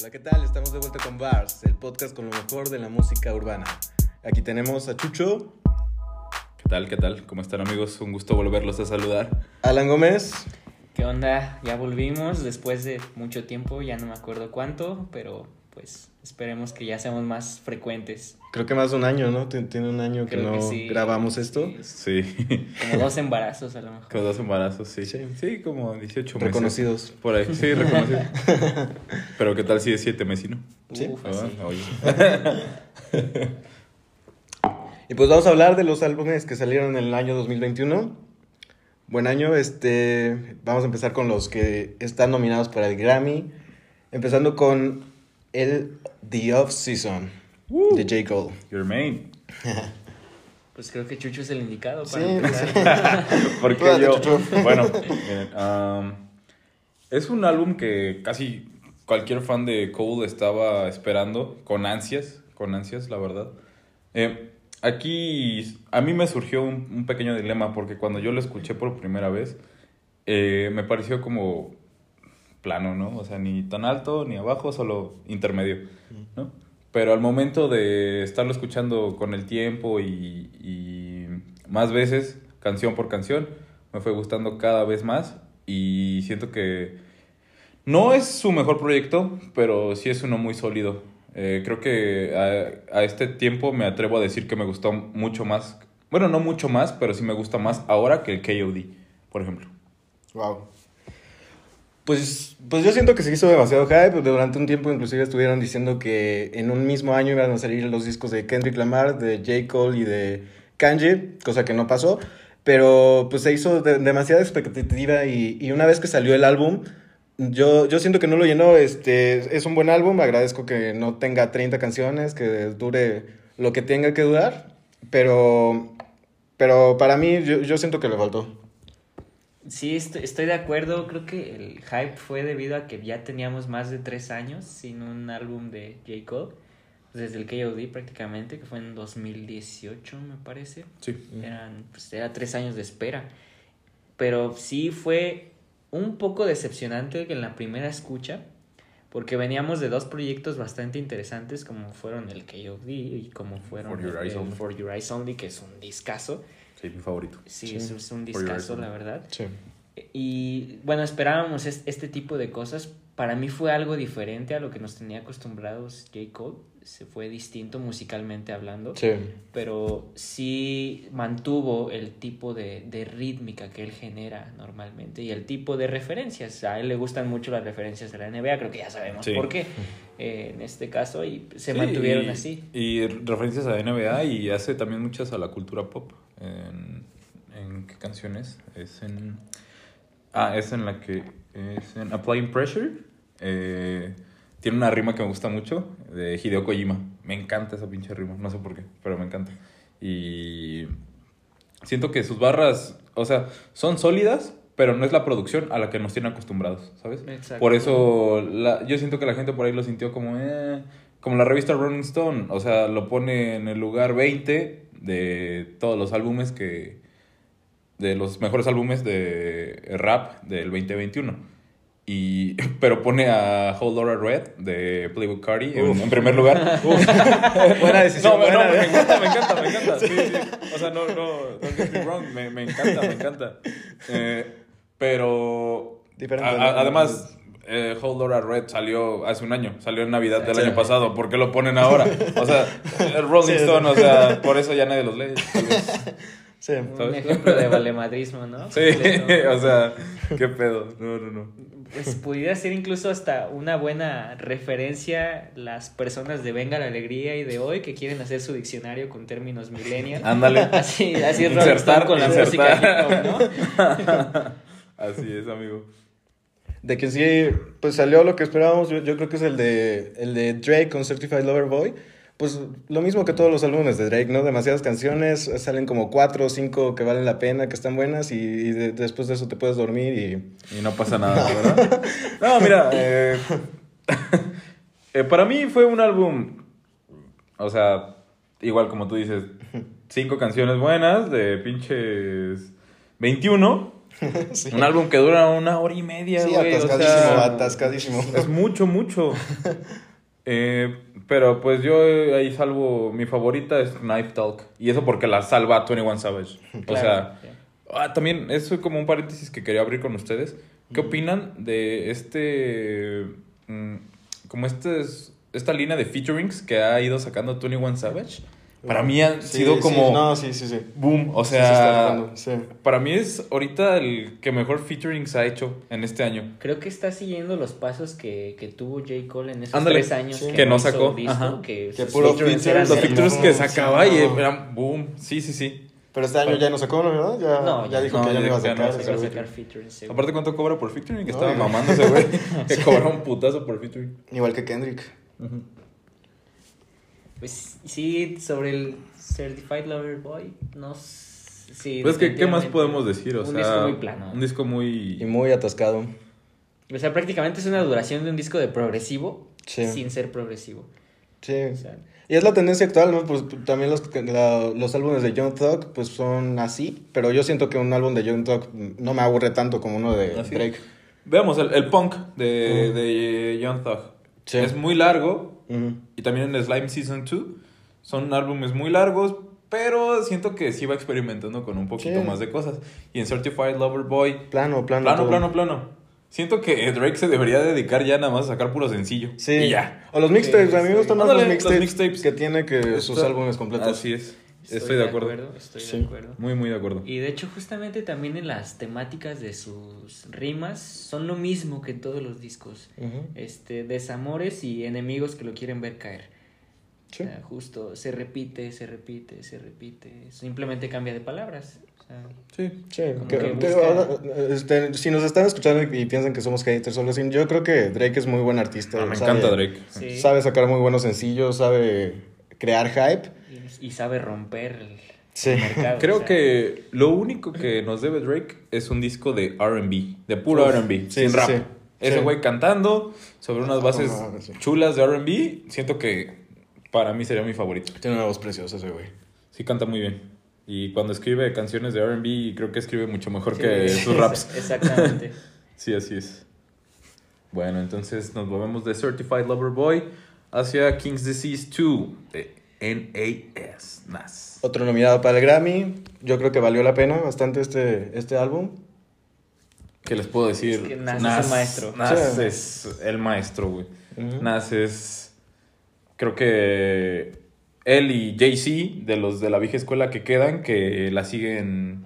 Hola, ¿qué tal? Estamos de vuelta con Bars, el podcast con lo mejor de la música urbana. Aquí tenemos a Chucho, ¿Qué tal? ¿Qué tal? ¿Cómo están amigos? Un gusto volverlos a saludar. Alan Gómez ¿Qué onda? Ya volvimos después de mucho tiempo, ya no me acuerdo cuánto, pero pues esperemos que ya seamos más frecuentes. Creo que más de un año, ¿no? Tien- Tiene un año que Creo no que sí. grabamos esto. Sí, Sí, Como dos embarazos a lo mejor. con dos embarazos, sí. Sí. Sí, como 18 meses. Reconocidos. Por ahí, sí, reconocidos. Pero ¿qué tal si es 7 mesino? Sí. Uf, Ah, oye. Y pues vamos a hablar de los álbumes que salieron en el año 2021. Buen año, este, vamos a empezar con los que están nominados para el Grammy, empezando con el The Off Season de J. Cole. Your main. Pues creo que Chucho es el indicado para Sí, empezar. Porque yo. Chucho. Bueno, miren, am, es un álbum que casi cualquier fan de Cole estaba esperando con ansias, con ansias, la verdad. Eh, aquí a mí me surgió un, un pequeño dilema porque cuando yo lo escuché por primera vez, eh, me pareció como plano, ¿no? O sea, ni tan alto ni abajo, solo intermedio, ¿no? Pero al momento de estarlo escuchando con el tiempo y, y más veces, canción por canción, me fue gustando cada vez más y siento que no es su mejor proyecto, pero sí es uno muy sólido. Eh, creo que a, a este tiempo me atrevo a decir que me gustó mucho más, bueno, no mucho más, pero sí me gusta más ahora que el KOD, por ejemplo. Wow. Pues, pues yo siento que se hizo demasiado hype. Durante un tiempo inclusive estuvieron diciendo que en un mismo año iban a salir los discos de Kendrick Lamar, de J. Cole y de Kanye, cosa que no pasó. Pero pues se hizo de- demasiada expectativa y, y una vez que salió el álbum, yo, yo siento que no lo llenó. Este, es un buen álbum, agradezco que no tenga 30 canciones, que dure lo que tenga que durar. Pero, pero para mí yo, yo siento que le faltó. Sí, estoy, estoy de acuerdo. Creo que el hype fue debido a que ya teníamos más de tres años sin un álbum de J. Cole. Desde el KOD prácticamente, que fue en 2018, me parece. Sí. Eran, pues, era tres años de espera. Pero sí fue un poco decepcionante que en la primera escucha, porque veníamos de dos proyectos bastante interesantes, como fueron el KOD y como fueron For Your Eyes el Only. For Your Eyes Only, que es un discazo. Sí, mi favorito. Sí, Sí. es, es un discazo, la verdad. Sí. Y bueno, esperábamos es- este tipo de cosas. Para mí fue algo diferente a lo que nos tenía acostumbrados J. Cole. Se fue distinto musicalmente hablando Sí. pero sí mantuvo el tipo de, de rítmica que él genera normalmente y el tipo de referencias. A él le gustan mucho las referencias de la NBA, creo que ya sabemos Sí. por qué eh, en este caso y se Sí, mantuvieron y- así. Y referencias a NBA y hace también muchas a la cultura pop. ¿En, en qué canciones? Es en... Ah, es en la que... Es en Applying Pressure. Eh, tiene una rima que me gusta mucho de Hideo Kojima. Me encanta esa pinche rima. No sé por qué, pero me encanta. Y siento que sus barras, o sea, son sólidas, pero no es la producción a la que nos tienen acostumbrados, ¿sabes? Exacto. Por eso la, yo siento que la gente por ahí lo sintió como, eh, como la revista Rolling Stone, o sea, lo pone en el lugar 20 de todos los álbumes que, de los mejores álbumes de rap del 2021. Y, pero pone a Whole Lotta Red de Playboy Cardi en, en primer lugar. Buena decisión. No, me- buena, no, ¿eh? me encanta, me encanta, me encanta. Sí, sí. O sea, no, no, don't get me wrong, me, me encanta, me encanta. Eh, pero a- a- además, eh, Whole Lotta Red salió hace un año, salió en Navidad del Sí. año pasado. ¿Por qué lo ponen ahora? O sea, el Rolling Sí. Stone, o sea, por eso ya nadie los lee. Sí. Un ejemplo de valemadrismo, ¿no? Sí, o sea, qué pedo. No, no, no. Pues pudiera ser incluso hasta una buena referencia las personas de Venga la Alegría y de hoy que quieren hacer su diccionario con términos millennial. Ándale. Así, así es Rolling Insertar, Stone con la insertar. música hip hop, ¿no? Así es, amigo. De que sí, pues salió lo que esperábamos. Yo, yo creo que es el de, el de Drake con Certified Lover Boy. Pues lo mismo que todos los álbumes de Drake, ¿no? Demasiadas canciones, salen como cuatro o cinco que valen la pena, que están buenas y, y de- después de eso te puedes dormir y... Y no pasa nada, ¿verdad? No, mira, eh, eh, para mí fue un álbum, o sea, igual como tú dices, cinco canciones buenas de pinches 21 Sí. Un álbum que dura una hora y media, Sí, güey. o sea, atascadísimo, atascadísimo. Es mucho, mucho. Eh, pero pues yo eh, ahí salvo, mi favorita es Knife Talk. Y eso porque la salva 21 Savage. O sea, ah, también eso es como un paréntesis que quería abrir con ustedes. ¿Qué opinan de este, mm, como este es- esta línea de featurings que ha ido sacando 21 Savage? Para mí ha Sí, sido sí, como no, sí, sí, sí. boom. O Sí, se está sea, sí. para mí es ahorita el que mejor featurings ha hecho en este año. Creo que está siguiendo los pasos que, que tuvo J. Cole en esos Ándale, tres años sí. Que no sacó, ajá. que, Que puro features Los features que sí, sacaba y no. eran boom. Sí, sí, sí. Pero este año ya no sacó, ¿no? ¿verdad? Ya, No, ya ya- dijo no, que ya ya no iba a dijo que ya no sacar. Sacar, sacar seguro. Aparte, ¿cuánto cobra por featuring? Que No, estaba mamándose, güey. Que cobra un putazo por featuring. Igual que Kendrick. Pues sí, sobre el Certified Lover Boy, no sé. Sí, Pues que, ¿qué más podemos decir? O un sea, disco muy plano. Un disco Y muy... muy atascado. O sea, prácticamente es una duración de un disco de progresivo Sí. sin ser progresivo. Sí. O sea, Y es la tendencia actual, ¿no? Pues también los, la- los álbumes de Young Thug pues son así, pero yo siento que un álbum de Young Thug no me aburre tanto como uno de Así. Drake. Veamos, el, el punk de, Ujú. de Young Thug. Sí. Es muy largo. Y también en Slime Season 2. Son álbumes muy largos. Pero siento que sí va experimentando con un poquito Sí. más de cosas. Y en Certified Lover Boy... Plano, plano. Plano, todo. plano, plano. Siento que Drake se debería dedicar ya nada más a sacar puro sencillo. Sí. Y ya. O los mixtapes, Sí, a mí me sí. gustan más Ándale, los los mixtapes, que tiene que sus álbumes completos. Así es. Estoy, de acuerdo. Estoy Sí. de acuerdo. Muy, muy de acuerdo. Y de hecho, justamente también en las temáticas de sus rimas son lo mismo que en todos los discos. Este, desamores y enemigos que lo quieren ver caer. Sí. O sea, justo se repite, se repite, se repite. Simplemente cambia de palabras. Sí. Sí, que- este, si nos están escuchando y piensan que somos haters o yo creo que Drake es muy buen artista. Ah, me sabe- encanta Drake. Sabe sacar muy buenos sencillos, sabe crear hype. y, y sabe romper el, Sí. el mercado. Creo o sea, que lo único que nos debe Drake es un disco de RB, de puro RB, sí, sin sí, rap. sí. Ese Sí. güey cantando sobre unas bases Ah, sí. chulas de RB, siento que para mí sería mi favorito. Tiene una voz preciosa ese güey. Sí, canta muy bien. Y cuando escribe canciones de RB, creo que escribe mucho mejor sí, que sus raps. Exactamente. Sí, así es. Bueno, entonces nos movemos de Certified Lover Boy hacia King's Disease 2 de NAS. NAS. Otro nominado para el Grammy. Yo creo que valió la pena bastante este, este álbum. ¿Qué les puedo decir? Es que Nas es el maestro. Nas Sí. es el maestro, güey. Ujú. Nas es. Creo que él y Jay-Z, de los de la vieja escuela que quedan, que la siguen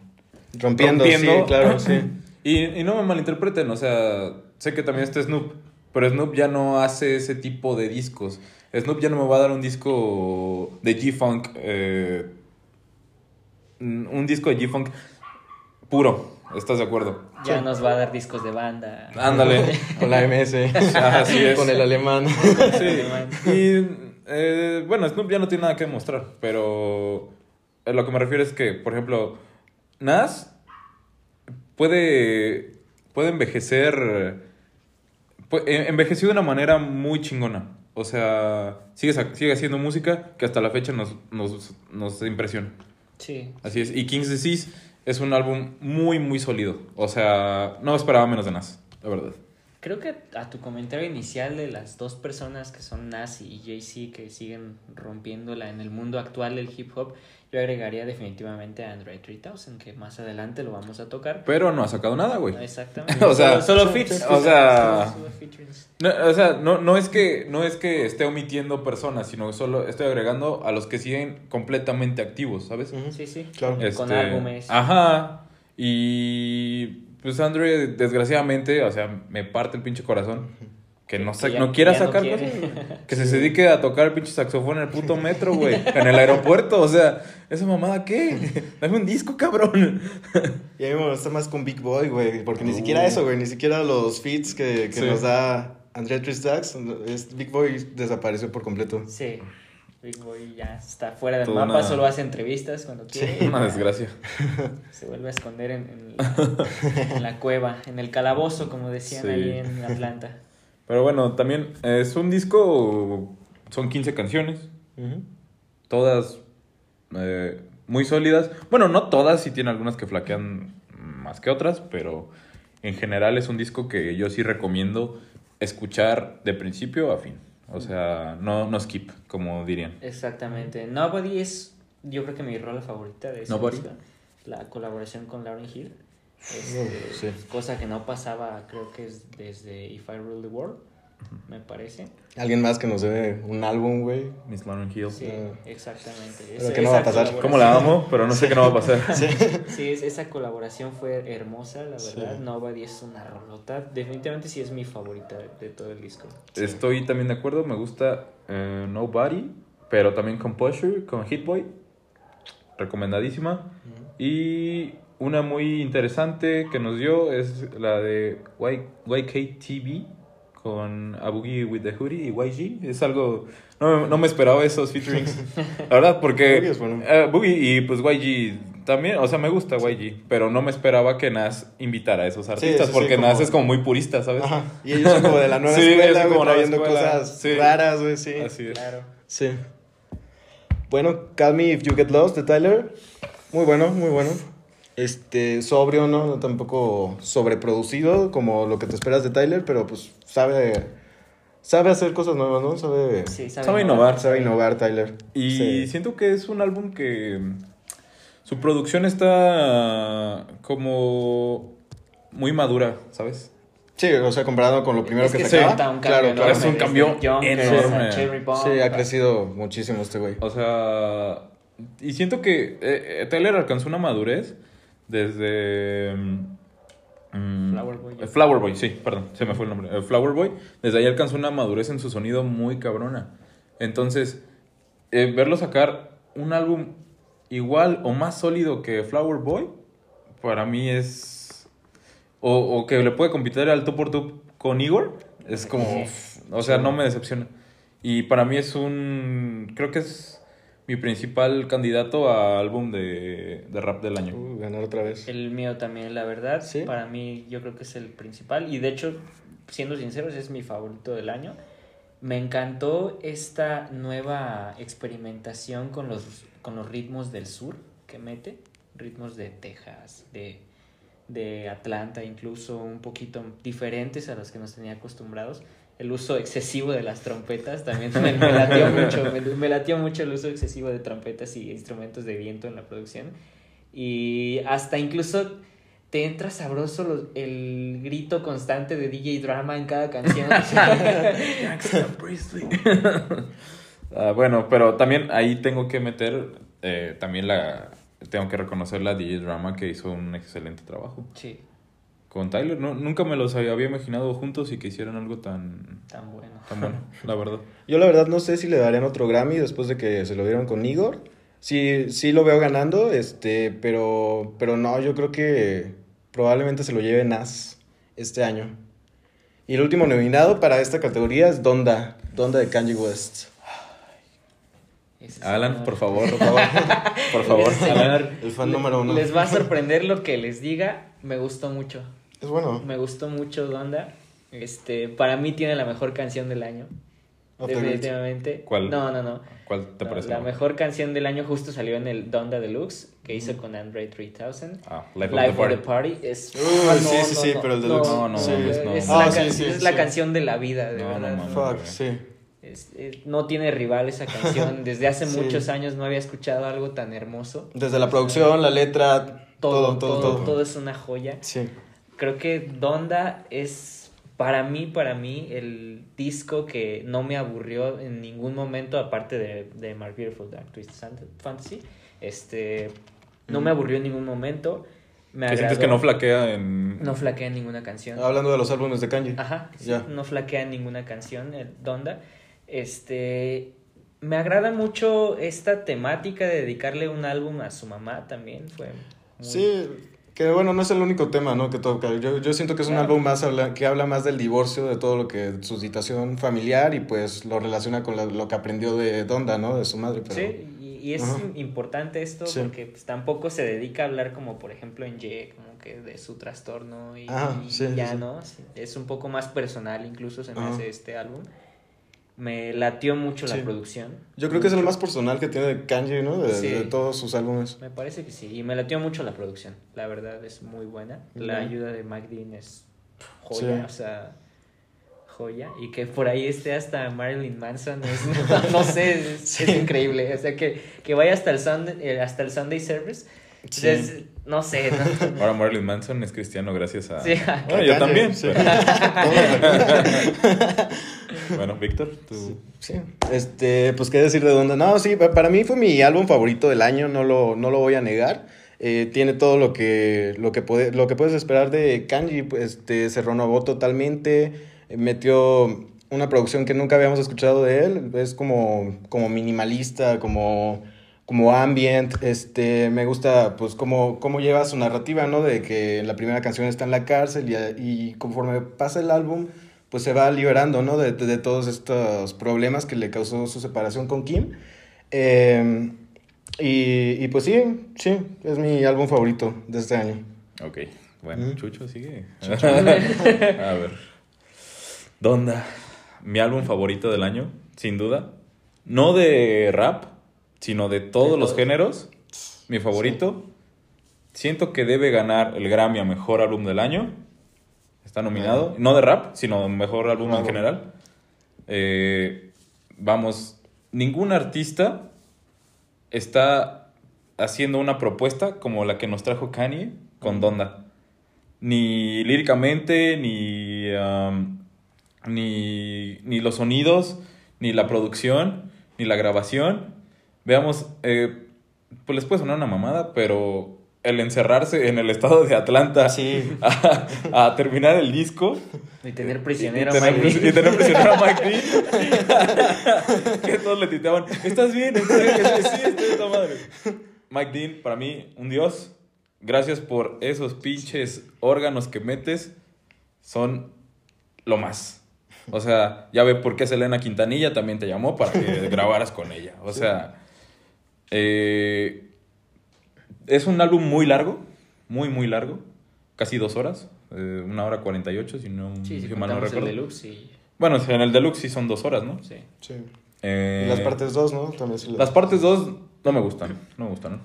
Rompiendo, rompiendo. sí, claro, sí. Y, y no me malinterpreten, o sea, sé que también está Snoop, pero Snoop ya no hace ese tipo de discos. Snoop ya no me va a dar un disco de G-Funk, eh, un disco de G-Funk puro, ¿estás de acuerdo? Ya nos va a dar discos de banda. Ándale. Con la MS. Así es. Con el alemán. Sí. Y eh, bueno, Snoop ya no tiene nada que demostrar, pero a lo que me refiero es que, por ejemplo, Nas puede, puede envejecer, pu- eh, envejeció de una manera muy chingona. O sea, sigue, sigue haciendo música que hasta la fecha nos, nos, nos impresiona. Sí. Así es. Y King's Disease es un álbum muy, muy sólido. O sea, no esperaba menos de Nas, la verdad. Creo que a tu comentario inicial de las dos personas que son Nas y Jay-Z que siguen rompiéndola en el mundo actual del hip hop, yo agregaría definitivamente a Android 3000, que más adelante lo vamos a tocar. Pero no ha sacado nada, güey. Exactamente. O sea, solo, solo sí, o sea- Solo- solo featurings. No, o sea, no, no, es que, no es que esté omitiendo personas, sino solo estoy agregando a los que siguen completamente activos, ¿sabes? Sí, sí. Claro. Con Este, álbumes. Ajá. Y pues Andre, desgraciadamente, o sea, me parte el pinche corazón. Que no, Que ya- no quiera no sacar quiere. cosas. Que se dedique a tocar el pinche saxofón en el puto metro, güey. En el aeropuerto, o sea, ¿esa mamada qué? Dame un disco, cabrón. Y a mí me gusta más con Big Boy, güey. Porque ni Uh. siquiera eso, güey. Ni siquiera los feats que, que Sí. nos da Andrea Tristax. Es, Big Boy desapareció por completo. Sí. Big Boy ya está fuera del Toda mapa, una- solo hace entrevistas cuando quiere. Una desgracia. Se vuelve a esconder en, en la, en la cueva, en el calabozo, como decían Sí. ahí en Atlanta. Pero bueno, también es un disco, son 15 canciones. Todas eh, muy sólidas. Bueno, no todas, sí tiene algunas que flaquean más que otras, pero en general es un disco que yo sí recomiendo escuchar de principio a fin. O sea, no, no skip, como dirían. Exactamente. Nobody es, yo creo que mi rola favorita de ese Nobody. disco. La colaboración con Lauren Hill. Este, sí. Cosa que no pasaba, creo que es desde If I Rule the World, me parece. Alguien más que nos dé un álbum, güey. Miss Lauren Hill. Sí, exactamente. Pero que no va a pasar. ¿Cómo la amo? Pero no sé qué no va a pasar. Sí, es- esa colaboración fue hermosa, la Sí. verdad. Nobody es una rolota. Definitivamente sí es mi favorita de, de todo el disco. Estoy también de acuerdo, me gusta eh, Nobody, pero también Composure con Hit Boy. Recomendadísima. Y una muy interesante que nos dio es la de Y- YKTV con A Boogie with the Hoodie y YG. Es algo. No, me- no me esperaba esos featurings. La verdad, porque. Eh, Boogie y pues YG también. O sea, me gusta YG. Pero no me esperaba que Nas invitara a esos artistas. sí, sí, porque como- Nas es como muy purista, ¿sabes? Ajá. Y ellos son como de la nueva Sí, escuela, como trayendo escuela. cosas Sí. raras, güey, sí. Así es. Claro. Sí. Bueno, Call Me If You Get Lost de Tyler. Muy bueno, muy bueno. Este, sobrio, ¿no? No Tampoco sobreproducido como lo que te esperas de Tyler, pero pues sabe, sabe hacer cosas nuevas, ¿no? Sabe, Sí, Sabe innovar. sabe innovar Tyler. Y Sí. siento que es un álbum que su producción está como muy madura, ¿sabes? Sí, o sea, comparado con lo primero Es que, que sacaba. claro, enorme claro. Es un cambio Junkers enorme. Sí, ha crecido muchísimo este güey. O sea, y siento que eh, eh, Tyler alcanzó una madurez desde... mm, Flower Boy. eh, Flower Boy, sí, perdón, se me fue el nombre. Eh, Flower Boy, desde ahí alcanzó una madurez en su sonido muy cabrona. Entonces, eh, verlo sacar un álbum igual o más sólido que Flower Boy, para mí es... O, o que le puede competir al tú por tú con Igor, es como... O sea, no me decepciona. Y para mí es un... Creo que es mi principal candidato a álbum de, de rap del año. Uh, ganar otra vez. El mío también, la verdad. ¿Sí? Para mí, yo creo que es el principal. Y de hecho, siendo sinceros, es mi favorito del año. Me encantó esta nueva experimentación con los, con los ritmos del sur que mete. Ritmos de Texas, de, de Atlanta, incluso un poquito diferentes a los que nos tenía acostumbrados. El uso excesivo de las trompetas también me, me latió mucho. Me, me latió mucho el uso excesivo de trompetas y instrumentos de viento en la producción. Y hasta incluso te entra sabroso los- el grito constante de DJ Drama en cada canción. Ah, bueno, pero también ahí tengo que meter, eh, también la, tengo que reconocer la DJ Drama que hizo un excelente trabajo. sí, Con Tyler, no, nunca me los había imaginado juntos y que hicieron algo tan, tan bueno. tan bueno, la verdad. Yo la verdad no sé si le darían otro Grammy después de que se lo dieron con Igor. Sí, sí lo veo ganando, este, pero, pero no, yo creo que probablemente se lo lleve Nas este año. Y el último nominado para esta categoría es Donda, Donda de Kanye West. Alan, por favor, por favor, por favor, Alan. El fan número uno. Les va a sorprender lo que les diga. Me gustó mucho. Es bueno. Me gustó mucho Donda. Este, para mí tiene la mejor canción del año. Definitivamente. ¿Cuál? No, no, no. ¿Cuál te No, parece? la mejor canción del año justo salió en el Donda Deluxe que hizo con Andre 3000. Ah, Life, Life of the Party. es. Uy, Ah, sí, sí, sí, pero el Deluxe. No, no, es, no. es Ah, la, sí, can- sí, es la canción de la vida, de No, no verdad. mames. Fuck, sí. Es- es- no tiene rival esa canción. Desde hace Sí. muchos años no había escuchado algo tan hermoso. Desde la producción, la letra, Todo, todo, todo, todo. es una joya. Sí. Creo que Donda es para mí, para mí, el disco que no me aburrió en ningún momento, aparte de, de My Beautiful Dark Twisted Fantasy. Este, no me aburrió en ningún momento. Me Que sientes que no flaquea en... No flaquea en ninguna canción. Hablando de los álbumes de Kanye. Ajá, sí, Ya. no flaquea en ninguna canción, el Donda. Este, me agrada mucho esta temática de dedicarle un álbum a su mamá también, fue muy- Sí, que bueno, no es el único tema, ¿no? Que toca. Yo, yo siento que es un Claro. álbum más habla- que habla más del divorcio, de todo lo que su situación familiar y pues lo relaciona con la- lo que aprendió de Donda, ¿no? De su madre. Pero... Sí, y, y es Ajá. importante esto Sí. porque pues, tampoco se dedica a hablar como por ejemplo en Ye, como que de su trastorno y, sí, ya, sí. ¿no? Es un poco más personal incluso se me Ajá. hace este álbum. Me latió mucho Sí. la producción. Yo creo que es el más personal que tiene de Kanji, ¿no? De, Sí. de todos sus álbumes. Me parece que sí. Y me latió mucho la producción. La verdad es muy buena. La ayuda de Mike Dean es joya. Sí. O sea, joya. Y que por ahí esté hasta Marilyn Manson. Es, no, no sé, es, es increíble. O sea, que, que vaya hasta el, Sunday, eh, hasta el Sunday Service. Sí. No sé. no- Ahora Marilyn Manson es cristiano gracias a... Sí. Bueno, yo Kanye, también. sí. pero- bueno, Víctor, tú... Sí. Este, pues qué decir de dónde. No, sí, pa- para mí fue mi álbum favorito del año, no lo, no lo voy a negar. Eh, tiene todo lo que, lo, que puede, lo que puedes esperar de Kanji. Este, se renovó totalmente. Metió una producción que nunca habíamos escuchado de él. Es como, como minimalista, como, como ambient. Este, me gusta pues cómo, cómo lleva su narrativa, ¿no? De que en la primera canción está en la cárcel y, y conforme pasa el álbum, pues se va liberando, ¿no? De, de- de todos estos problemas que le causó su separación con Kim. Eh, y, y pues sí, sí, es mi álbum favorito de este año. Ok, bueno, Mm. Chucho sigue. a ver. Donda, mi álbum favorito del año, sin duda. No de rap, sino de todos De los géneros. Mi favorito. Siento que debe ganar el Grammy a Mejor Álbum del Año. Está nominado. No de rap, sino Mejor Álbum en general. Eh, vamos, ningún artista está haciendo una propuesta como la que nos trajo Kanye con Donda. Ni líricamente, ni, um, ni, ni los sonidos, ni la producción, ni la grabación. Veamos, eh, pues les puede sonar una mamada, pero el encerrarse en el estado de Atlanta Sí. a, a terminar el disco Y tener y prisionero a Mike pris- y Dean. tener prisionero a Mike Dean. que todos le titeaban, ¿estás bien? ¿Estás bien? Sí, estoy de madre. Mike Dean, para mí, un dios. Gracias por esos pinches órganos que metes. Son lo más. O sea, ya ve por qué Selena Quintanilla también te llamó para que grabaras con ella. O sea, eh, es un álbum muy largo, muy, muy largo. Casi dos horas. eh, una hora cuarenta y ocho, si no Sí, si si mal no contamos el recuerdo. deluxe y... Bueno, en el deluxe sí son dos horas, ¿no? Sí. Sí. Eh, Y las partes dos, ¿no? También sí Las partes dos no me gustan, no me gustan.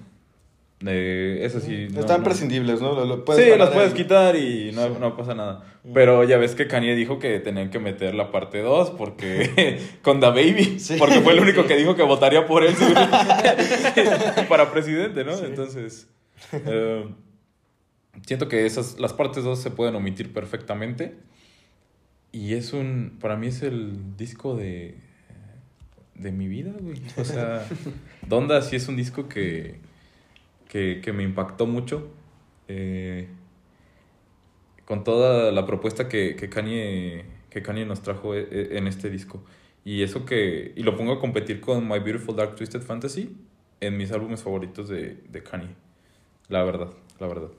Eh, eso sí. no- Están no. prescindibles, ¿no? Lo- lo Sí, las puedes quitar y no, Sí. no pasa nada. Pero ya ves que Kanye dijo que tenían que meter la parte 2 porque con The Baby, Sí. porque fue el único que dijo que votaría por él para presidente, ¿no? Entonces, eh, siento que esas las partes 2 se pueden omitir perfectamente y es un para mí es el disco de de mi vida, güey. O sea, Donda sí es un disco que que, que me impactó mucho. eh, con toda la propuesta que, que, Kanye, que Kanye nos trajo e- e- en este disco. Y eso que. Y lo pongo a competir con My Beautiful Dark Twisted Fantasy en mis álbumes favoritos de, de Kanye. La verdad, la verdad.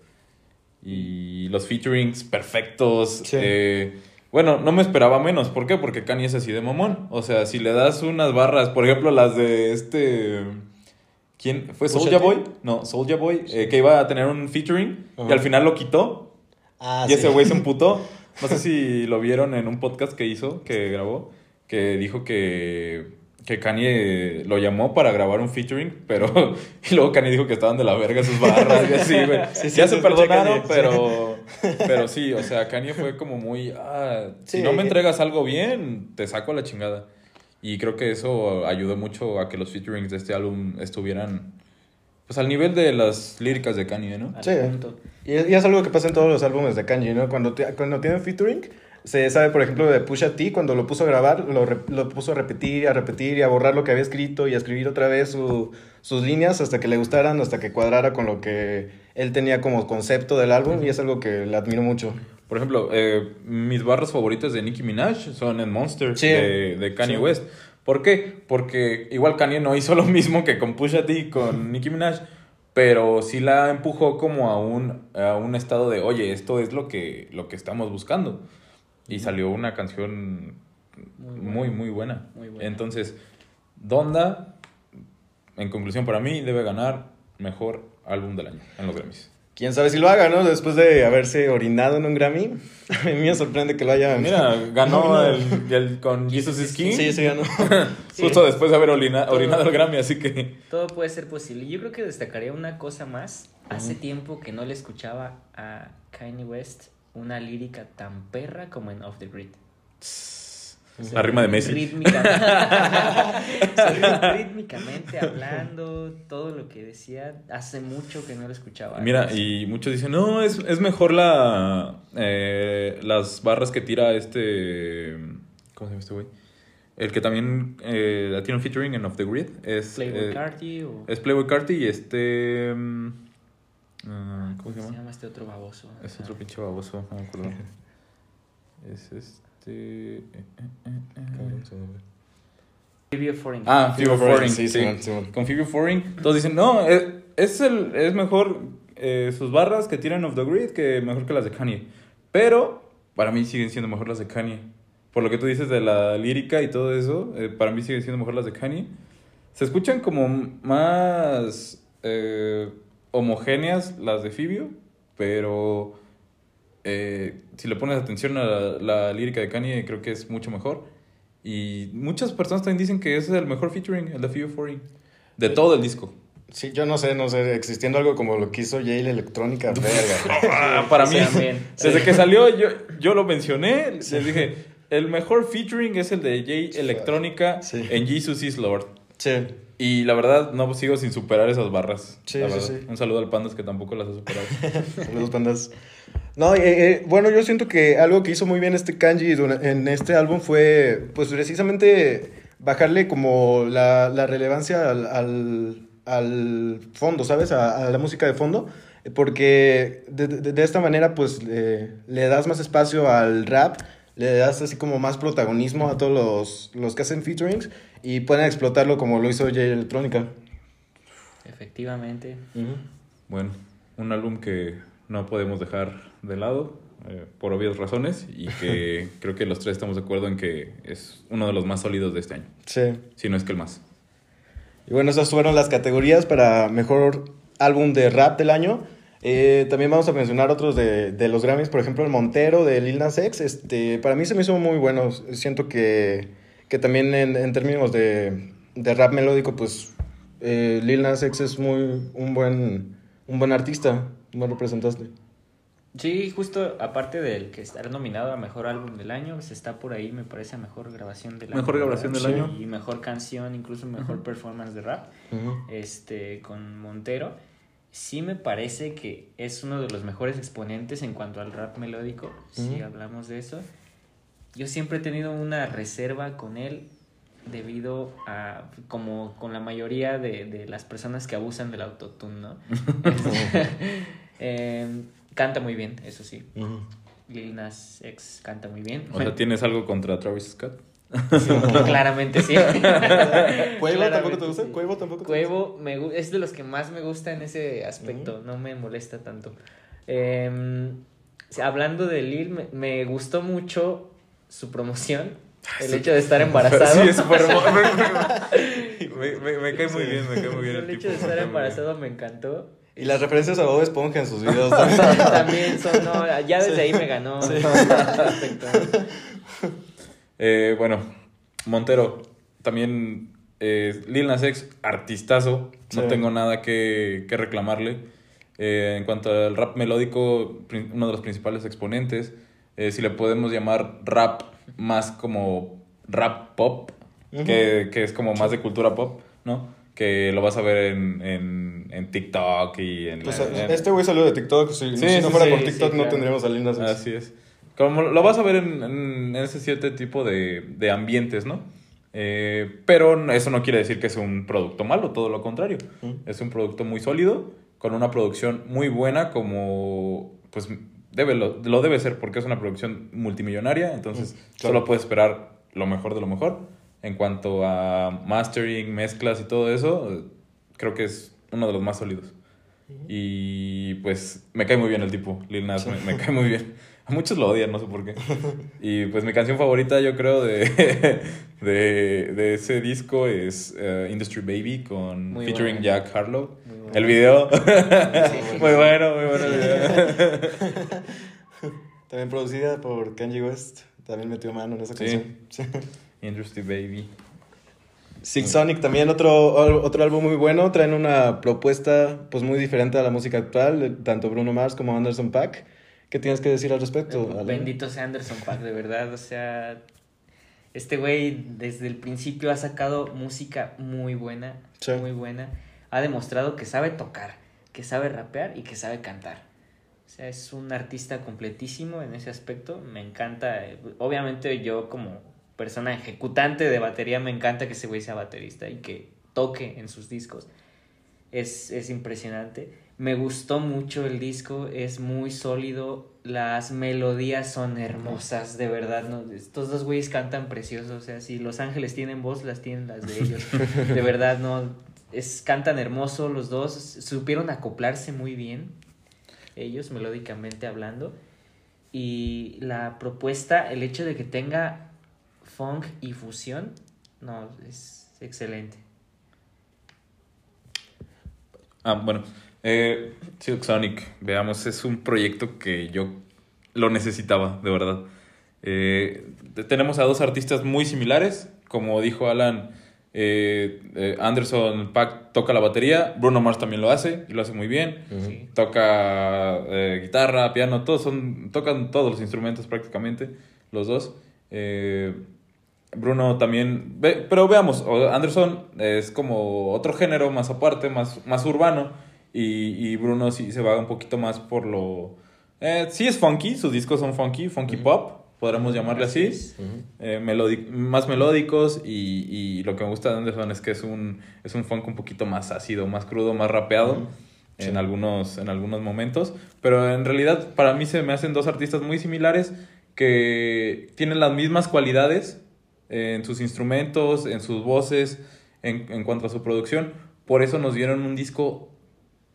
Y los featurings perfectos. Sí. eh, bueno, no me esperaba menos. ¿Por qué? Porque Kanye es así de mamón. O sea, si le das unas barras, por ejemplo, las de este. ¿Quién? ¿Fue Soulja. Boy? No, Soulja Boy, eh, que iba a tener un featuring y Ajá. al final lo quitó. Ah, y ese güey se emputó. No sé si lo vieron en un podcast que hizo, que grabó, que dijo que, que Kanye lo llamó para grabar un featuring, pero. Y luego Kanye dijo que estaban de la verga sus barras y así, güey. Sí, sí, ya se perdonaron, Kanye, pero. Pero sí, o sea, Kanye fue como muy. Ah, si no me entregas algo bien, te saco a la chingada. Y creo que eso ayudó mucho a que los featurings de este álbum estuvieran. Pues al nivel de las líricas de Kanye, ¿no? Sí. Y es, y es algo que pasa en todos los álbumes de Kanji, ¿no? Cuando, ti- cuando tienen featuring, se sabe, por ejemplo, de Pusha T, cuando lo puso a grabar, lo, re- lo puso a repetir, a repetir y a borrar lo que había escrito y a escribir otra vez su- sus líneas hasta que le gustaran, hasta que cuadrara con lo que él tenía como concepto del álbum y es algo que le admiro mucho. Por ejemplo, eh, mis barras favoritas de Nicki Minaj son en Monster Sí. de, de Kanye Sí. West. ¿Por qué? Porque igual Kanye no hizo lo mismo que con Pusha T y con Nicki Minaj, pero sí la empujó como a un, a un estado de, oye, esto es lo que, lo que estamos buscando. Y salió una canción muy, muy buena. Muy buena. Entonces, Donda, en conclusión para mí, debe ganar mejor álbum del año en los Grammys. Quién sabe si lo haga, ¿no? Después de haberse orinado en un Grammy. A mí me sorprende que lo haya. Mira, ganó No, el, el con Jesus is King. Sí, sí, ganó. Sí. Justo después de haber orina- Todo. orinado el Grammy, así que. Todo puede ser posible. Yo creo que destacaría una cosa más. Hace tiempo que no le escuchaba a Kanye West una lírica tan perra como en Off the Grid. La rima de Messi. Rítmicamente, Sí, rítmicamente hablando, todo lo que decía, hace mucho que no lo escuchaba. Mira, y muchos dicen, no, es, es mejor la eh, las barras que tira este... ¿Cómo se llama este güey? El que también eh, tiene un featuring en Off the Grid. Es, Playboy eh, Carti o... es Playboy Carti y este... mm, ah, ¿Cómo se se llama? llama este otro baboso? Es Ah, otro pinche baboso, no me acuerdo. es este... eh, eh, eh, eh. Phoebe Foreign. Ah, Phoebe Foreign, sí, sí. Simón. Con Phoebe Foreign. Todos dicen, no, es, es, el, es mejor eh, sus barras que tiran Off the Grid que mejor que las de Kanye. Pero para mí siguen siendo mejor las de Kanye. Por lo que tú dices de la lírica y todo eso, eh, para mí siguen siendo mejor las de Kanye. Se escuchan como más eh, homogéneas las de Phoebe, pero eh, si le pones atención a la, la lírica de Kanye, creo que es mucho mejor. Y muchas personas también dicen que ese es el mejor featuring, el de Phoebe Foreign. De todo el disco. Sí, yo no sé, no sé, existiendo algo como lo que hizo Yale Electrónica, verga. Ah, para mí, también. desde que salió, yo, yo lo mencioné, les dije, el mejor featuring es el de Jay Electrónica Sí. en Jesus is Lord. Sí, Y la verdad, no sigo sin superar esas barras. Sí, sí, sí. Un saludo al Pandas que tampoco las ha superado. Saludos, pandas. No, eh, eh, bueno, yo siento que algo que hizo muy bien este Kanji en este álbum fue, pues, precisamente bajarle como la, la relevancia al, al, al fondo, ¿sabes? A, a la música de fondo. eh, Porque de, de- de esta manera, pues, le, le das más espacio al rap, le das así como más protagonismo a todos los, los que hacen featurings y pueden explotarlo como lo hizo Jay Electrónica. Efectivamente. Bueno, un álbum que no podemos dejar de lado eh, por obvias razones y que creo que los tres estamos de acuerdo en que es uno de los más sólidos de este año, Sí. si no es que el más. Y bueno, esas fueron las categorías para mejor álbum de rap del año. Eh, también vamos a mencionar otros de, de los Grammys, por ejemplo, el Montero de Lil Nas X. Este, para mí se me hizo muy bueno. Siento que, que también en, en términos de, de rap melódico, pues eh, Lil Nas X es muy un buen, un buen artista, un buen representante. Sí, justo aparte del que estar nominado a mejor álbum del año, pues está por ahí, me parece, a mejor grabación del año. Mejor grabación del Sí. año. Y mejor canción, incluso mejor performance de rap, este, con Montero. Sí me parece que es uno de los mejores exponentes en cuanto al rap melódico, si hablamos de eso. Yo siempre he tenido una reserva con él debido a, como con la mayoría de, de las personas que abusan del autotune, ¿no? Em, canta muy bien, eso sí. Ujú. Lil Nas X canta muy bien. O sea, ¿tienes algo contra Travis Scott? Claramente sí. ¿Cuevo tampoco te gusta? sí. ¿Cuevo tampoco te Cuevo me es de los que más me gusta en ese aspecto, no me molesta tanto. Em, hablando de Lil, me, me gustó mucho su promoción, el hecho de estar embarazado. Sí, es súper me, me, me cae muy bien, me cae muy bien el, el tipo. hecho de estar embarazado me encantó. Y las referencias a Bob Esponja en sus videos también. También son, no, ya desde ahí me ganó. Eh, bueno, Montero, también eh, Lil Nas X, artistazo, no Sí. tengo nada que, que reclamarle. Eh, en cuanto al rap melódico, uno de los principales exponentes, eh, si le podemos llamar rap más como rap pop, que, que es como más de cultura pop, ¿no? Que lo vas a ver en, en, en TikTok y en... Pues, la- este güey salió de TikTok. Si, Sí, si no sí, fuera por TikTok, no claro. tendríamos a Lil Nas X. Así es. Como lo vas a ver en, en ese cierto tipo de, de ambientes, ¿no? Eh, pero eso no quiere decir que es un producto malo, todo lo contrario. Mm. Es un producto muy sólido, con una producción muy buena, como pues debe, lo, lo debe ser, porque es una producción multimillonaria, entonces Mm, claro. solo puedes esperar lo mejor de lo mejor. En cuanto a mastering, mezclas y todo eso, creo que es uno de los más sólidos. Y pues me cae muy bien el tipo, Lil Nas, me, me cae muy bien. Muchos lo odian, no sé por qué. Y pues mi canción favorita, yo creo, de, de, de ese disco es eh, Industry Baby con Muy featuring. Jack Harlow. Muy. El video. Muy bueno, muy bueno el video. También producida por Kanye West. También metió mano en esa canción. Sí. Industry Baby. Six Sonic también otro, otro álbum muy bueno. Traen una propuesta pues muy diferente a la música actual, tanto Bruno Mars como Anderson Paak. ¿Qué tienes que decir al respecto? Alan? Bendito sea Anderson Paak, de verdad. O sea, este güey desde el principio ha sacado música muy buena. Sí. Muy buena. Ha demostrado que sabe tocar, que sabe rapear y que sabe cantar. O sea, es un artista completísimo en ese aspecto. Me encanta. Obviamente yo como persona ejecutante de batería me encanta que ese güey sea baterista y que toque en sus discos. Es, es impresionante. Me gustó mucho el disco, es muy sólido, las melodías son hermosas, de verdad. ¿no? Estos dos güeyes cantan precioso, o sea, si Los Ángeles tienen voz, las tienen las de ellos. De verdad, no, es, cantan hermoso los dos, supieron acoplarse muy bien, ellos melódicamente hablando. Y la propuesta, el hecho de que tenga funk y fusión, no, es excelente. Ah, bueno. Eh, Silk Sonic, veamos, es un proyecto que yo lo necesitaba, de verdad. Eh, te- tenemos a dos artistas muy similares, como dijo Alan, eh, eh, Anderson Pack toca la batería, Bruno Mars también lo hace y lo hace muy bien. Toca eh, guitarra, piano, todos son, tocan todos los instrumentos prácticamente, los dos. Eh, Bruno también, ve- pero veamos, Anderson es como otro género más aparte, más, más urbano, y, y Bruno sí se va un poquito más por lo... Eh, sí es funky, sus discos son funky, funky pop, podríamos llamarle así. Eh, melodi- más melódicos y, y lo que me gusta de Anderson es que es un, es un funk un poquito más ácido, más crudo, más rapeado en, Sí. algunos, en algunos momentos. Pero en realidad para mí se me hacen dos artistas muy similares que tienen las mismas cualidades en sus instrumentos, en sus voces, en, en cuanto a su producción. Por eso nos dieron un disco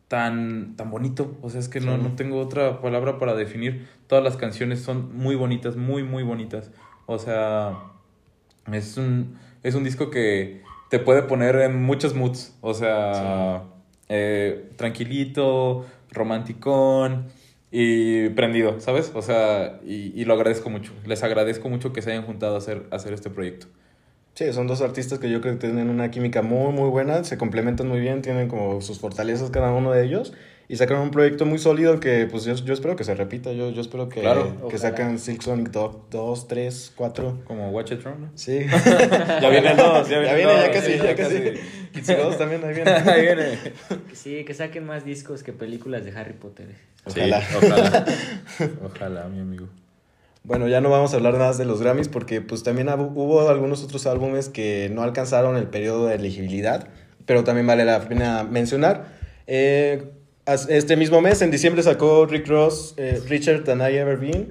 tan, tan bonito. O sea, es que no, Sí. no tengo otra palabra para definir. Todas las canciones son muy bonitas, muy, muy bonitas. O sea, es un, es un disco que te puede poner en muchos moods. O sea, eh, tranquilito, romanticón y prendido, ¿sabes? O sea, y, y lo agradezco mucho. Les agradezco mucho que se hayan juntado a hacer, a hacer este proyecto. Sí, son dos artistas que yo creo que tienen una química muy, muy buena, se complementan muy bien, tienen como sus fortalezas cada uno de ellos y sacan un proyecto muy sólido que pues yo, yo espero que se repita, yo, yo espero que, Claro. que sacan Silk Sonic 2, 3, 4. Como Watch It Throne, ¿no? Sí. Ya viene el dos, ya ya viene el viene, ya casi, ya ya casi. casi. Kids 2 también, ahí viene. Ahí viene. Que Sí, que saquen más discos que películas de Harry Potter. Ojalá. Sí, ojalá. Ojalá, mi amigo. Bueno, ya no vamos a hablar más de los Grammys porque pues también hubo algunos otros álbumes que no alcanzaron el periodo de elegibilidad, pero también vale la pena mencionar. Eh, este mismo mes, en diciembre, sacó Rick Ross, eh, Richard Than I Ever Been.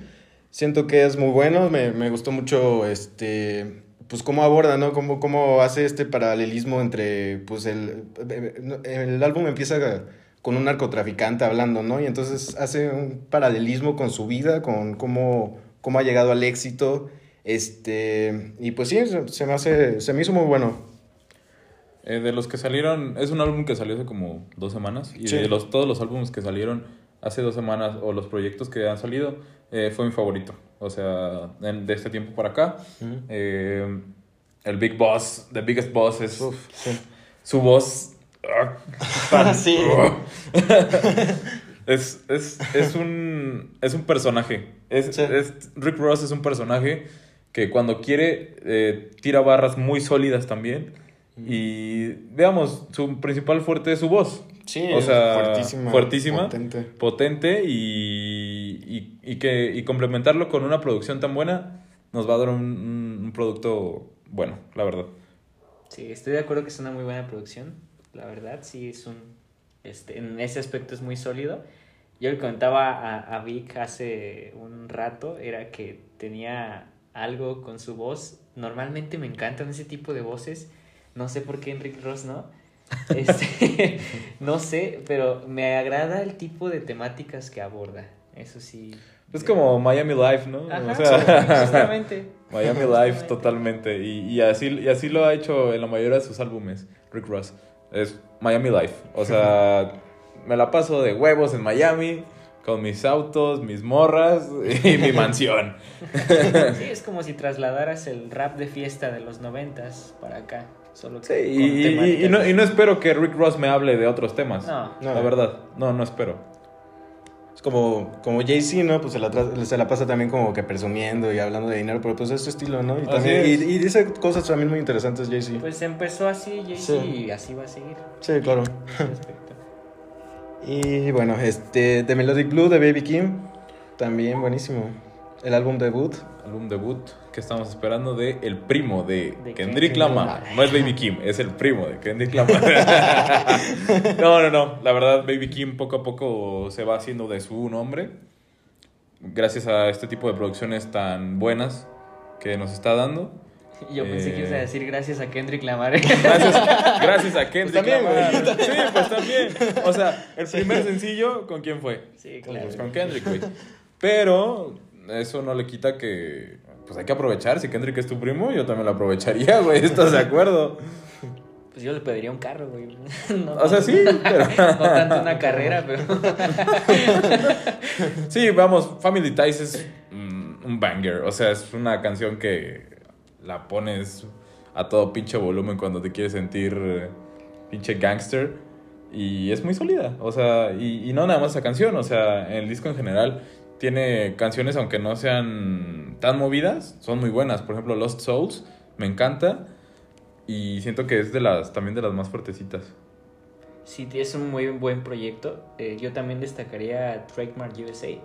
Siento que es muy bueno, me, me gustó mucho este, pues cómo aborda, ¿no? Cómo, cómo hace este paralelismo entre, pues el, el álbum empieza con un narcotraficante hablando, ¿no? Y entonces hace un paralelismo con su vida, con cómo, cómo ha llegado al éxito, este, y pues sí, se, me hace, se me hizo muy bueno. Eh, de los que salieron, es un álbum que salió hace como dos semanas. Y Sí. de los, todos los álbumes que salieron hace dos semanas o los proyectos que han salido, eh, fue mi favorito. O sea, en- de este tiempo para acá. Ujú. Eh, el Big Boss, The Biggest Boss, es Uf, sí. su voz. ah, sí. es, es, es, un, es un personaje. Es, Sí. es- Rick Ross es un personaje que cuando quiere eh, tira barras muy sólidas también. Y veamos, su principal fuerte es su voz. Sí, o es sea, fuertísima, fuertísima, potente. potente y, y, y que, y complementarlo con una producción tan buena nos va a dar un, un- un producto bueno, la verdad. Sí, estoy de acuerdo que es una muy buena producción. La verdad, sí, es un. Este, en ese aspecto es muy sólido. Yo le comentaba a, a Vic hace un rato, era que tenía algo con su voz. Normalmente me encantan ese tipo de voces. No sé por qué Enrique Ross no. Este, no sé, pero me agrada el tipo de temáticas que aborda. Eso sí. Es como Miami Life, ¿no? Ajá, o sea, justamente. Miami Life totalmente. Y, y, así, y así lo ha hecho en la mayoría de sus álbumes, Rick Ross. Es Miami Life. O sea, me la paso de huevos en Miami con mis autos, mis morras y mi mansión. Sí, es como si trasladaras el rap de fiesta de los noventas para acá. Solo que Sí, con y, y- y no, temáticas y no espero que Rick Ross me hable de otros temas. No. No. La verdad, no, no espero. Es como, como Jay-Z, ¿no? Pues se la, se la pasa también como que presumiendo y hablando de dinero, pero pues es su estilo, ¿no? Y, también, y, y dice cosas también muy interesantes, Jay-Z. Pues empezó así Jay-Z Sí. y así va a seguir. sí, claro. Y bueno, este, The Melodic Blue de Baby Kim, también buenísimo. El álbum debut. Álbum debut que estamos esperando de el primo de, De Kendrick Lamar. No es Baby Kim, es el primo de Kendrick Lamar. no, no, no. La verdad, Baby Kim poco a poco se va haciendo de su nombre. Gracias a este tipo de producciones tan buenas que nos está dando. Yo pensé que ibas a Eh. decir gracias a Kendrick Lamar. Gracias, gracias a Kendrick también, Lamar. güey. Sí, pues también. O sea, el primer sencillo, ¿con quién fue? sí, claro. Pues con Kendrick, güey. Pero eso no le quita que pues hay que aprovechar. Si Kendrick es tu primo, yo también lo aprovecharía, güey. ¿Estás de acuerdo? Pues yo le pediría un carro, güey. No O sea, sí, pero... No tanto una carrera, pero. Sí, vamos, Family Ties es un banger. O sea, es una canción que la pones a todo pinche volumen cuando te quieres sentir eh, pinche gangster. Y es muy sólida. O sea, y, y no nada más esa canción. O sea, el disco en general tiene canciones, aunque no sean tan movidas, son muy buenas. Por ejemplo, Lost Souls, me encanta. Y siento que es de las también de las más fuertecitas. Sí, es un muy buen proyecto. Eh, yo también destacaría Trademark USA, eh,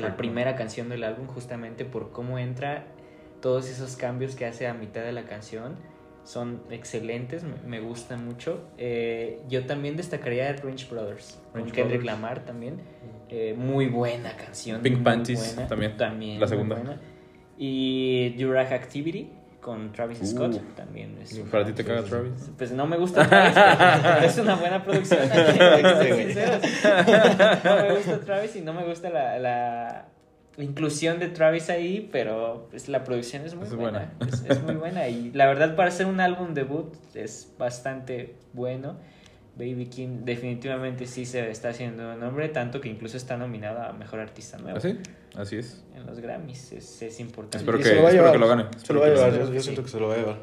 la primera canción del álbum, justamente por cómo entra, todos esos cambios que hace a mitad de la canción. Son excelentes, me, gustan mucho. Eh, yo también destacaría Range Brothers, con Range Kendrick Brothers. Lamar también. Eh, muy buena canción. Pink Panties buena. también, también la segunda. buena. Y Durag Activity con Travis Uh, Scott también es ¿Para ti te caga Travis? pues no me gusta Travis, es una buena producción. ser sinceros. No me gusta Travis y no me gusta la, la inclusión de Travis ahí, pero pues, la producción es muy Es buena. buena. Es, es muy buena y la verdad para hacer un álbum debut es bastante bueno. Baby King definitivamente sí se está haciendo nombre, tanto que incluso está nominada a Mejor Artista Nuevo ¿Así? Así es. en los Grammys. Es, es importante. Espero que- se lo va a espero llevar. que lo gane. Se lo va a llevar, yo, siento que se lo va a llevar.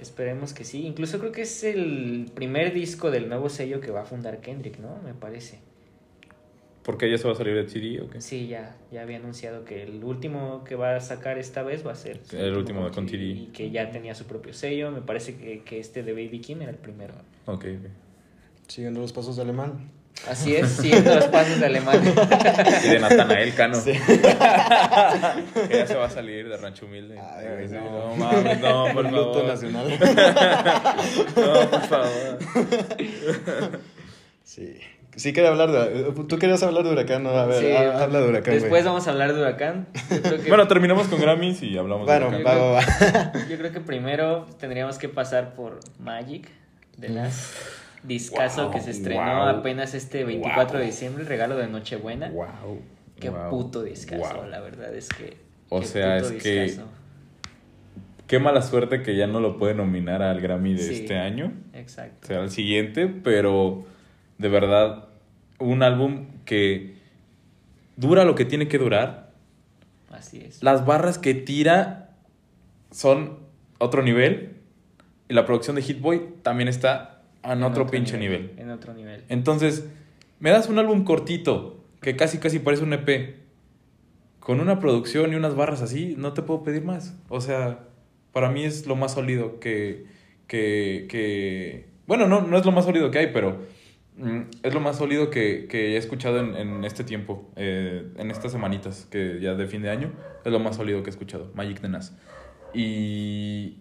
Esperemos que sí. Incluso creo que es el primer disco del nuevo sello que va a fundar Kendrick, ¿no? Me parece. ¿Por qué ya se va a salir de CD o qué? Sí, ya, ya había anunciado que el último que va a sacar esta vez va a ser El último con TD. Y que ya tenía su propio sello. Me parece que, que este de Baby Kim era el primero. Ok, ok. Siguiendo los pasos de alemán. Así es, siguiendo los pasos de alemán. Y de Natanael Cano. Sí. que ya se va a salir de Rancho Humilde. Ay, no. no mames, no, por luto favor. nacional. No, por favor. Sí. Sí quería hablar de... Tú querías hablar de Huracán, ¿no? A ver, Sí, ha- habla de Huracán, Después vamos a hablar de Huracán. Que, Bueno, terminamos con Grammys y hablamos Bueno, de va, va, va. yo creo que primero tendríamos que pasar por Magic de las discazo Wow, que se estrenó wow, apenas este 24 wow. de diciembre, regalo de Nochebuena. Wow. Qué puto discazo, la verdad es que. O sea, es que-. Qué mala suerte que ya no lo puede nominar al Grammy de Sí. este año. Exacto. será el siguiente, pero de verdad, un álbum que dura lo que tiene que durar. Así es. Las barras que tira son otro nivel. Y la producción de Hit Boy también está en, otro, pinche nivel. En otro nivel. Entonces, me das un álbum cortito, que casi casi parece un EP, con una producción y unas barras así, no te puedo pedir más. O sea, para mí es lo más sólido que... que, que... Bueno, no, no es lo más sólido que hay, pero mm, es lo más sólido que, que he escuchado en, en este tiempo, eh, en estas semanitas, que ya de fin de año, es lo más sólido que he escuchado, Magic de Nas. Y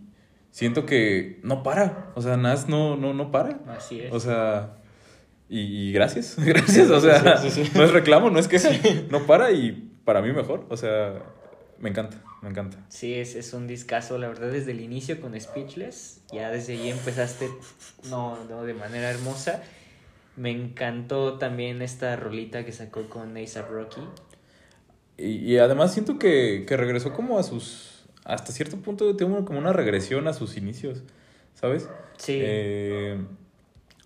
siento que no para, o sea, Nas no, no, no para. Así es. O sea, y, y gracias, gracias, o sea, Sí, sí, sí. no es reclamo, no es que no para y para mí mejor, o sea, me encanta, me encanta. Sí, es, es un discazo, la verdad, desde el inicio con Speechless. Ya desde ahí empezaste, no, no, de manera hermosa. Me encantó también esta rolita que sacó con A$AP Rocky. Y, y además siento que, que regresó como a sus... Hasta cierto punto tengo como una regresión a sus inicios, ¿sabes? Sí. Eh,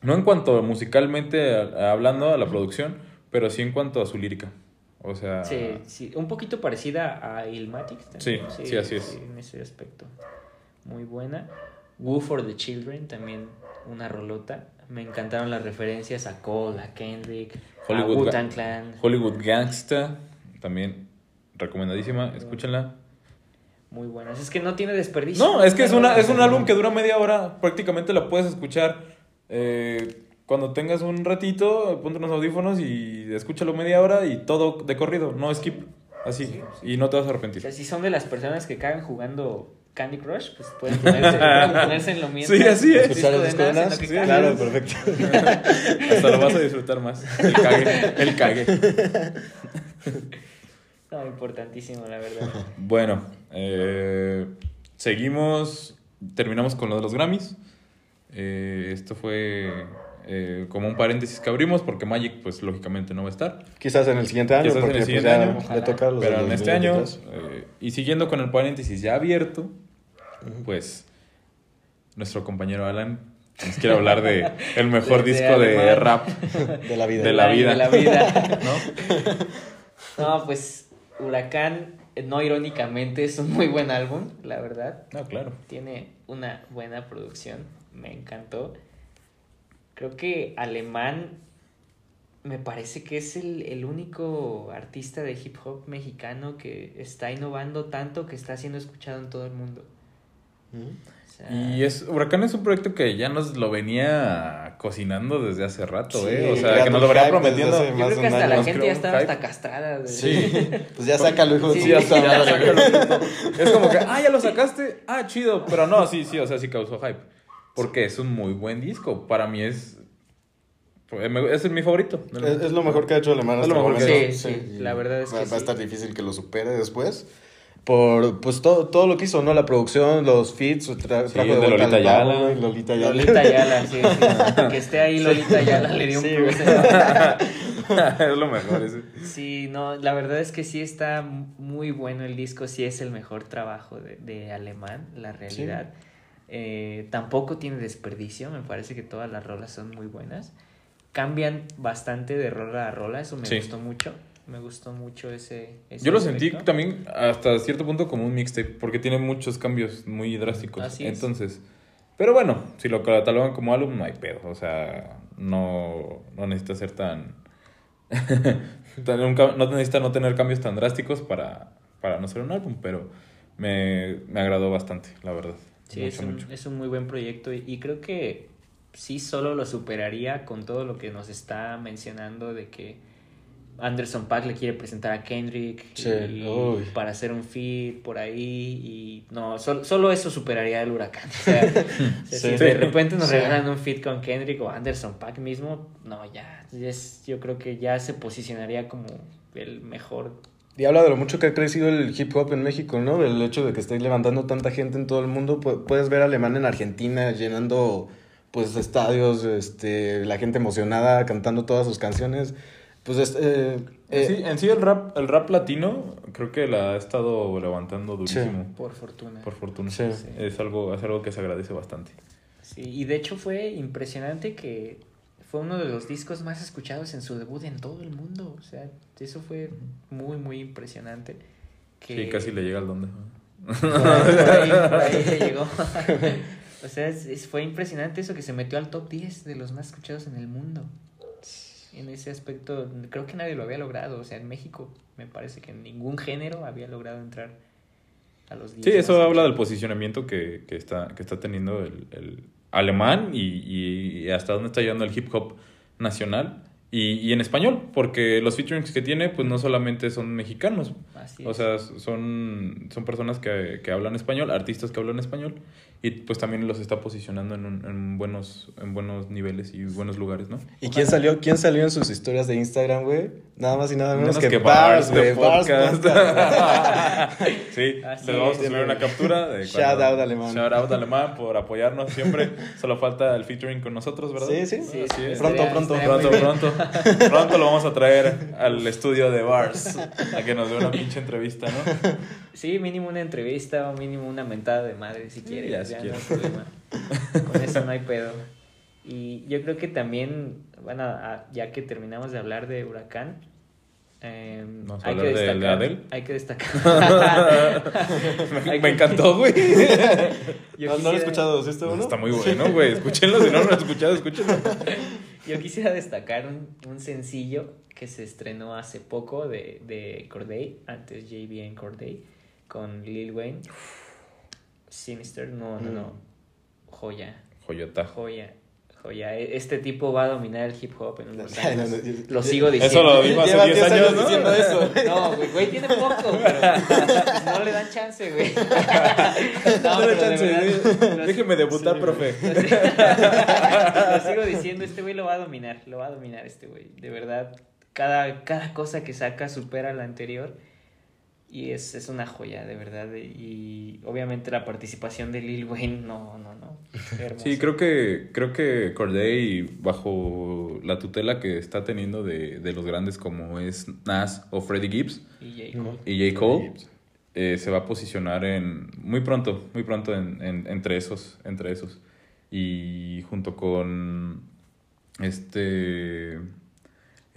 no en cuanto musicalmente a- hablando a la producción, pero sí en cuanto a su lírica. O sea... Sí, sí, un poquito parecida a Ilmatic. también. Sí, sí, así es. en ese aspecto. Muy buena. Woo for the Children, también una rolota. Me encantaron las referencias a Cole, a Kendrick, Hollywood a Wu-Tang Clan. Hollywood Gangsta, también recomendadísima, escúchenla. Muy buenas. Es que no tiene desperdicio. No, es que es, una, es un álbum que dura media hora, prácticamente la puedes escuchar eh, cuando tengas un ratito, ponte unos audífonos y escúchalo media hora y todo de corrido, no skip, así, y no te vas a O arrepentir. sea, si son de las personas que cagan jugando Candy Crush, pues pueden ponerse, pueden ponerse en lo mientras. Sí, así es. Escuchar el disco de Nas, Sí, claro, perfecto. Hasta lo vas a disfrutar más. El cague, el cague. No, importantísimo, la verdad. Bueno, eh, seguimos, terminamos con lo de los Grammys. Eh, esto fue eh, como un paréntesis que abrimos porque Magic, pues lógicamente no va a estar. Quizás en el siguiente año, Quizás en el porque pues, siguiente ya año, le toca los Pero en este año, 2023. eh, y siguiendo con el paréntesis ya abierto, pues nuestro compañero Alan nos quiere hablar de el mejor disco de rap de la vida. de la vida. de la vida. ¿no? No, pues Huracán, no irónicamente, es un muy buen álbum, la verdad. No, claro. Tiene una buena producción, me encantó. Creo que Alemán me parece que es el, el único artista de hip hop mexicano que está innovando tanto que está siendo escuchado en todo el mundo. Sea, Y es Huracán es un proyecto que ya nos lo venía cocinando desde hace rato, Sí, ¿eh? O sea, que nos lo venía prometiendo. yo más creo que hasta año. la nos gente ya estaba hype. hasta castrada. de- Sí, pues ya sácalo, hijo de Sí, Sí, madre. sácalo. Es como que, ah, ya lo sacaste. Ah, chido. Pero no, sí, sí, o sea, sí causó hype. Porque es un muy buen disco. Para mí es. Es mi favorito. Es, es lo mejor que ha hecho Alemán Es hasta lo mejor que- Sí, sí, la verdad es que va, va sí. a estar difícil que lo supere después. Por pues todo, todo lo que hizo, ¿no? La producción, los feats, tra Sí, trajo el de Lolita Ayala. Lolita Ayala. Lolita Ayala, sí, sí. Que esté ahí Lolita Ayala le dio un Sí, plus. es lo mejor. ese. Sí, no, la verdad es que sí está muy bueno el disco, sí es el mejor trabajo de, de Alemán, la realidad. Eh, tampoco tiene desperdicio, me parece que todas las rolas son muy buenas. Cambian bastante de rola a rola, eso me Sí. gustó mucho. Me gustó mucho ese. ese Yo lo sentí también hasta cierto punto como un mixtape. Porque tiene muchos cambios muy drásticos. Así es. Entonces. Pero bueno, si lo catalogan como álbum, no hay pedo. O sea, no, no necesita ser tan. no necesita no tener cambios tan drásticos para, para no ser un álbum. Pero me, me agradó bastante, la verdad. Sí, mucho, es, un, mucho. es un muy buen proyecto y, y creo que sí solo lo superaría con todo lo que nos está mencionando de que Anderson Paak le quiere presentar a Kendrick Sí, y uy. para hacer un feed por ahí y no, sol- solo eso superaría el huracán. O sea, Sí. si de repente nos Sí. regalan un feed con Kendrick o Anderson Paak mismo, no, ya, es- yo creo que ya se posicionaría como el mejor Y habla de lo mucho que ha crecido el hip hop en México, ¿no? El hecho de que esté levantando tanta gente en todo el mundo. Pu- Puedes ver a Alemán en Argentina llenando pues estadios, este, la gente emocionada cantando todas sus canciones. Pues este, eh, Sí, en sí el rap, el rap latino creo que la ha estado levantando durísimo. por fortuna. Por fortuna. Sí. Es algo, es algo que se agradece bastante. Sí, y de hecho fue impresionante que fue uno de los discos más escuchados en su debut en todo el mundo. O sea, eso fue muy, muy impresionante. Que Sí, casi le llega al donde. Por ahí, por ahí- por ahí le llegó. o sea, es- es- fue impresionante eso que se metió al top 10 de los más escuchados en el mundo. En ese aspecto, creo que nadie lo había logrado. O sea, en México me parece que ningún género había logrado entrar a los 10. Sí, eso habla del posicionamiento que, que está, que está teniendo el, el alemán y, y hasta dónde está llegando el hip hop nacional y, y en español, porque los featurings que tiene, pues no solamente son mexicanos. Así O sea, son, son personas que, que hablan español, artistas que hablan español, y pues también los está posicionando en, un- en buenos, en buenos niveles y buenos lugares, ¿no? ¿Y quién salió, quién salió en sus historias de Instagram, güey? Nada más y nada menos, Menos que, que Bars, güey. Bars podcast. Podcast. sí, Así les vamos a subir una captura. De Shout cuando- out, Alemán. Shout out alemán por apoyarnos siempre. Solo falta el featuring con nosotros, ¿verdad? Sí, sí. Sí, Así es. Pronto, pronto. Pronto, pronto. Pronto lo vamos a traer al estudio de Bars a que nos dé una pinche entrevista, ¿no? Sí, mínimo una entrevista o mínimo una mentada de madre si quieres. ya, Ya, si no quieres. hay problema. Con eso no hay pedo. Y yo creo que también, bueno, ya que terminamos de hablar de Huracán, eh, ¿Vamos a hay, que de- de destacar, Adele? hay que destacar. Me, Hay me encantó, güey. No, no lo he quisiera- escuchado, ¿sí está bueno? Está muy bueno, güey. Escúchenlo, si no lo han escuchado, escúchenlo. Yo quisiera destacar un, un sencillo que se estrenó hace poco de, de Corday, antes JBN Corday, con Lil Wayne. Sinister, no, no, no. Joya, Joyota. joya, joya. E- Este tipo va a dominar el hip hop en unos no, años. no, Lo sigo diciendo. Eso lo dijo hace Lleva 10 10 años, años ¿no? diciendo eso. No, güey, güey tiene poco, pero pues, no le dan chance, güey. No, pero de chance, verdad, Déjeme debutar, Sí, profe. Lo sigo diciendo, este güey lo va a dominar, lo va a dominar este güey. De verdad, cada, cada cosa que saca supera la anterior. Y es, es una joya, de verdad. Y obviamente la participación de Lil Wayne, no, no, no. Sí, creo que, creo que Corday, bajo la tutela que está teniendo de, de los grandes como es Nas o Freddie Gibbs Y J. Cole. y J. Cole, eh, se va a posicionar en muy pronto, muy pronto en, en- entre esos, entre esos. Y junto con este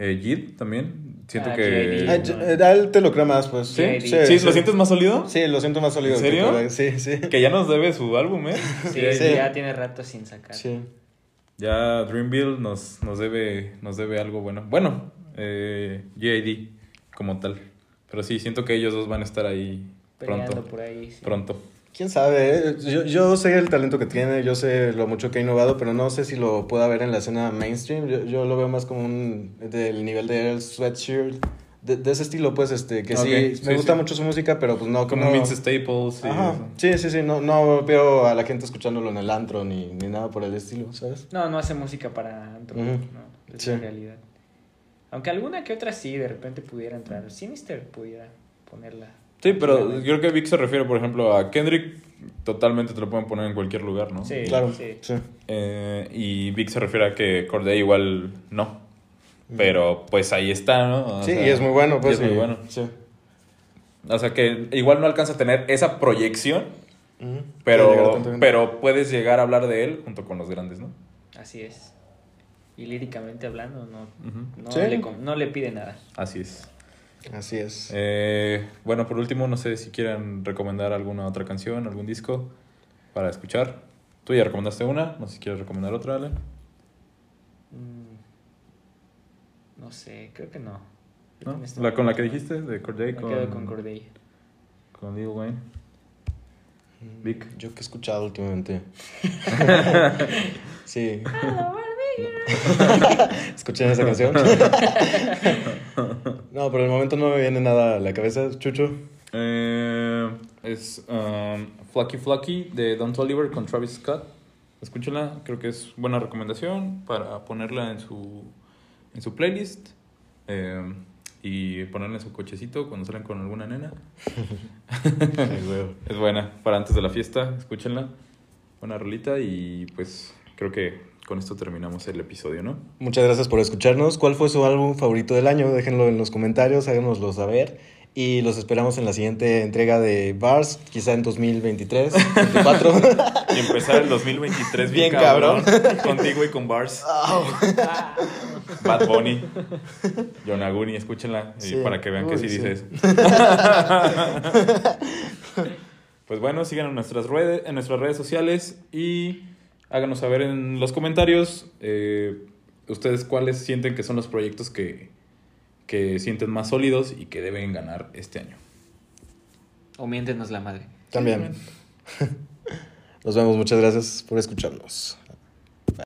eh, Jid también, siento Ah, que... Ah, yo- eh, a él te lo creo más, pues. ¿Sí? Sí, ¿Sí? ¿Lo sientes más sólido? Sí, lo siento más sólido. ¿En que serio? Corday. Sí, sí. Que ya nos debe su álbum, ¿eh? Sí, Sí. ya tiene rato sin sacar. Sí. Ya Dreamville nos, nos, debe, nos debe algo bueno. Bueno, eh, JID como tal. Pero sí, siento que ellos dos van a estar ahí Peleando pronto. por ahí. sí. Pronto. ¿Quién sabe? eh? Yo, yo sé el talento que tiene, yo sé lo mucho que ha innovado, pero no sé si lo pueda ver en la escena mainstream. Yo, yo lo veo más como un del nivel de Earl Sweatshirt, de, de ese estilo, pues, este, que sí, sí, me gusta sí. mucho su música, pero pues no Como no, Vince Staples. Ajá. eso. Sí, sí, sí, no, no veo a la gente escuchándolo en el antro ni, ni nada por el estilo, ¿sabes? No, no hace música para antro, no, es Sí. la realidad. Aunque alguna que otra sí, de repente pudiera entrar. Sinister pudiera ponerla. Sí, pero yo creo que Vic se refiere, por ejemplo, a Kendrick. Totalmente te lo pueden poner en cualquier lugar, ¿no? Sí. Claro, sí. sí. Eh, y Vic se refiere a que Corday igual no. Pero pues ahí está, ¿no? O Sí, sea, y es muy bueno, pues. y es muy bueno. Sí. O sea que igual no alcanza a tener esa proyección, pero, pero puedes llegar a hablar de él junto con los grandes, ¿no? Así es. Y líricamente hablando, no, no, Sí. le, no le pide nada. Así es. Así es. Eh, bueno, por último, no sé si quieren recomendar alguna otra canción, algún disco para escuchar. Tú ya recomendaste una, no sé si quieres recomendar otra, Ale. Mm, No sé, creo que no. ¿No? Este La con la que dijiste, de Corday Me con, quedo con Corday. con Lil Wayne. Vic. Yo que he escuchado últimamente. sí. ¿Escuché esa canción? No, por el momento no me viene nada a la cabeza, Chucho. Eh, es um, Flucky Flucky de Don Toliver con Travis Scott. Escúchenla, creo que es buena recomendación para ponerla en su, en su playlist eh, y ponerla en su cochecito cuando salen con alguna nena. es buena, para antes de la fiesta, escúchenla. Buena rolita y pues creo que con esto terminamos el episodio, ¿no? Muchas gracias por escucharnos. ¿Cuál fue su álbum favorito del año? Déjenlo en los comentarios, háganoslo saber. Y los esperamos en la siguiente entrega de Bars, quizá en 2023, 2024. Y empezar el 2023 bien, Bien cabrón, contigo y con Bars. Bad Bunny, Yonaguni, escúchenla y Sí. para que vean que Uy, sí, sí. dice eso. pues bueno, sigan en nuestras redes, en nuestras redes sociales y háganos saber en los comentarios eh, ustedes cuáles sienten que son los proyectos que, que sienten más sólidos y que deben ganar este año. O miéntenos la madre. También. Nos vemos, muchas gracias por escucharnos.